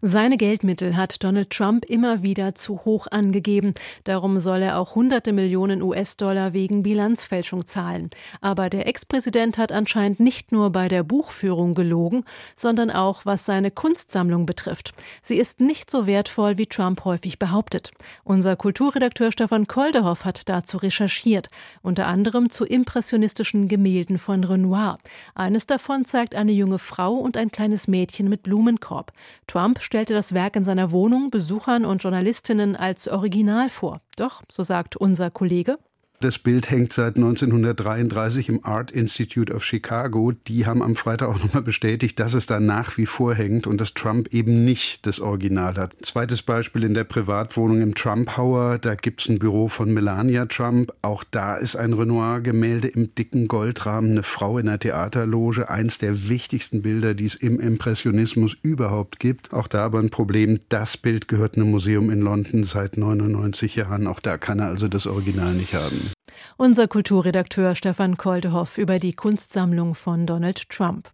seine Geldmittel hat Donald Trump immer wieder zu hoch angegeben. Darum soll er auch hunderte Millionen US-Dollar wegen Bilanzfälschung zahlen. Aber der Ex-Präsident hat anscheinend nicht nur bei der Buchführung gelogen, sondern auch was seine Kunstsammlung betrifft. Sie ist nicht so wertvoll, wie Trump häufig behauptet. Unser Kulturredakteur Stefan Koldehoff hat dazu recherchiert, unter anderem zu impressionistischen Gemälden von Renoir. Eines davon zeigt eine junge Frau und ein kleines Mädchen mit Blumenkorb. Trump stellte das Werk in seiner Wohnung Besuchern und Journalistinnen als Original vor. Doch, so sagt unser Kollege, das Bild hängt seit 1933 im Art Institute of Chicago. Die haben am Freitag auch nochmal bestätigt, dass es da nach wie vor hängt und dass Trump eben nicht das Original hat. Zweites Beispiel in der Privatwohnung im Trump Tower. Da gibt's ein Büro von Melania Trump. Auch da ist ein Renoir-Gemälde im dicken Goldrahmen, eine Frau in der Theaterloge. Eins der wichtigsten Bilder, die es im Impressionismus überhaupt gibt. Auch da aber ein Problem. Das Bild gehört einem Museum in London seit 99 Jahren. Auch da kann er also das Original nicht haben. Unser Kulturredakteur Stefan Koldehoff über die Kunstsammlung von Donald Trump.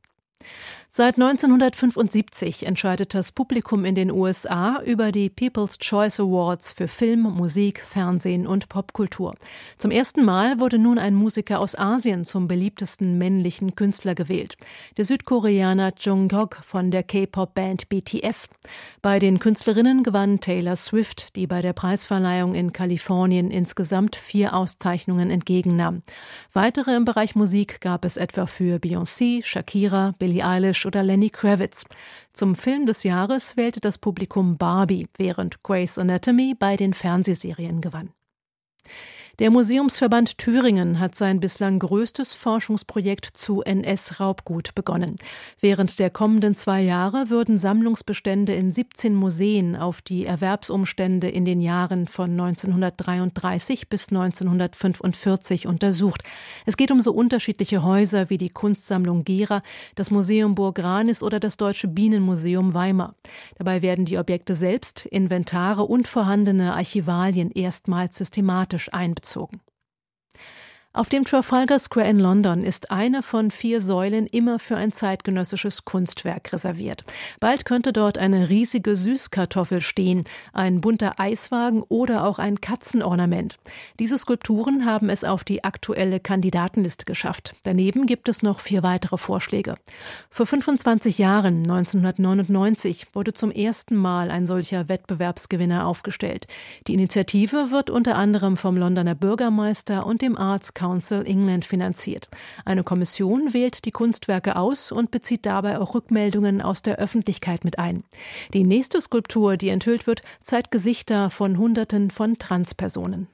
Seit 1975 entscheidet das Publikum in den USA über die People's Choice Awards für Film, Musik, Fernsehen und Popkultur. Zum ersten Mal wurde nun ein Musiker aus Asien zum beliebtesten männlichen Künstler gewählt. Der Südkoreaner Jungkook von der K-Pop-Band BTS. Bei den Künstlerinnen gewann Taylor Swift, die bei der Preisverleihung in Kalifornien insgesamt vier Auszeichnungen entgegennahm. Weitere im Bereich Musik gab es etwa für Beyoncé, Shakira, Billie Eilish oder Lenny Kravitz. Zum Film des Jahres wählte das Publikum Barbie, während Grey's Anatomy bei den Fernsehserien gewann. Der Museumsverband Thüringen hat sein bislang größtes Forschungsprojekt zu NS-Raubgut begonnen. Während der kommenden zwei Jahre würden Sammlungsbestände in 17 Museen auf die Erwerbsumstände in den Jahren von 1933 bis 1945 untersucht. Es geht um so unterschiedliche Häuser wie die Kunstsammlung Gera, das Museum Burg Ranis oder das Deutsche Bienenmuseum Weimar. Dabei werden die Objekte selbst, Inventare und vorhandene Archivalien erstmals systematisch einbezogen bezogen. Auf dem Trafalgar Square in London ist eine von vier Säulen immer für ein zeitgenössisches Kunstwerk reserviert. Bald könnte dort eine riesige Süßkartoffel stehen, ein bunter Eiswagen oder auch ein Katzenornament. Diese Skulpturen haben es auf die aktuelle Kandidatenliste geschafft. Daneben gibt es noch vier weitere Vorschläge. Vor 25 Jahren, 1999, wurde zum ersten Mal ein solcher Wettbewerbsgewinner aufgestellt. Die Initiative wird unter anderem vom Londoner Bürgermeister und dem Arts Council England finanziert. Eine Kommission wählt die Kunstwerke aus und bezieht dabei auch Rückmeldungen aus der Öffentlichkeit mit ein. Die nächste Skulptur, die enthüllt wird, zeigt Gesichter von Hunderten von Transpersonen.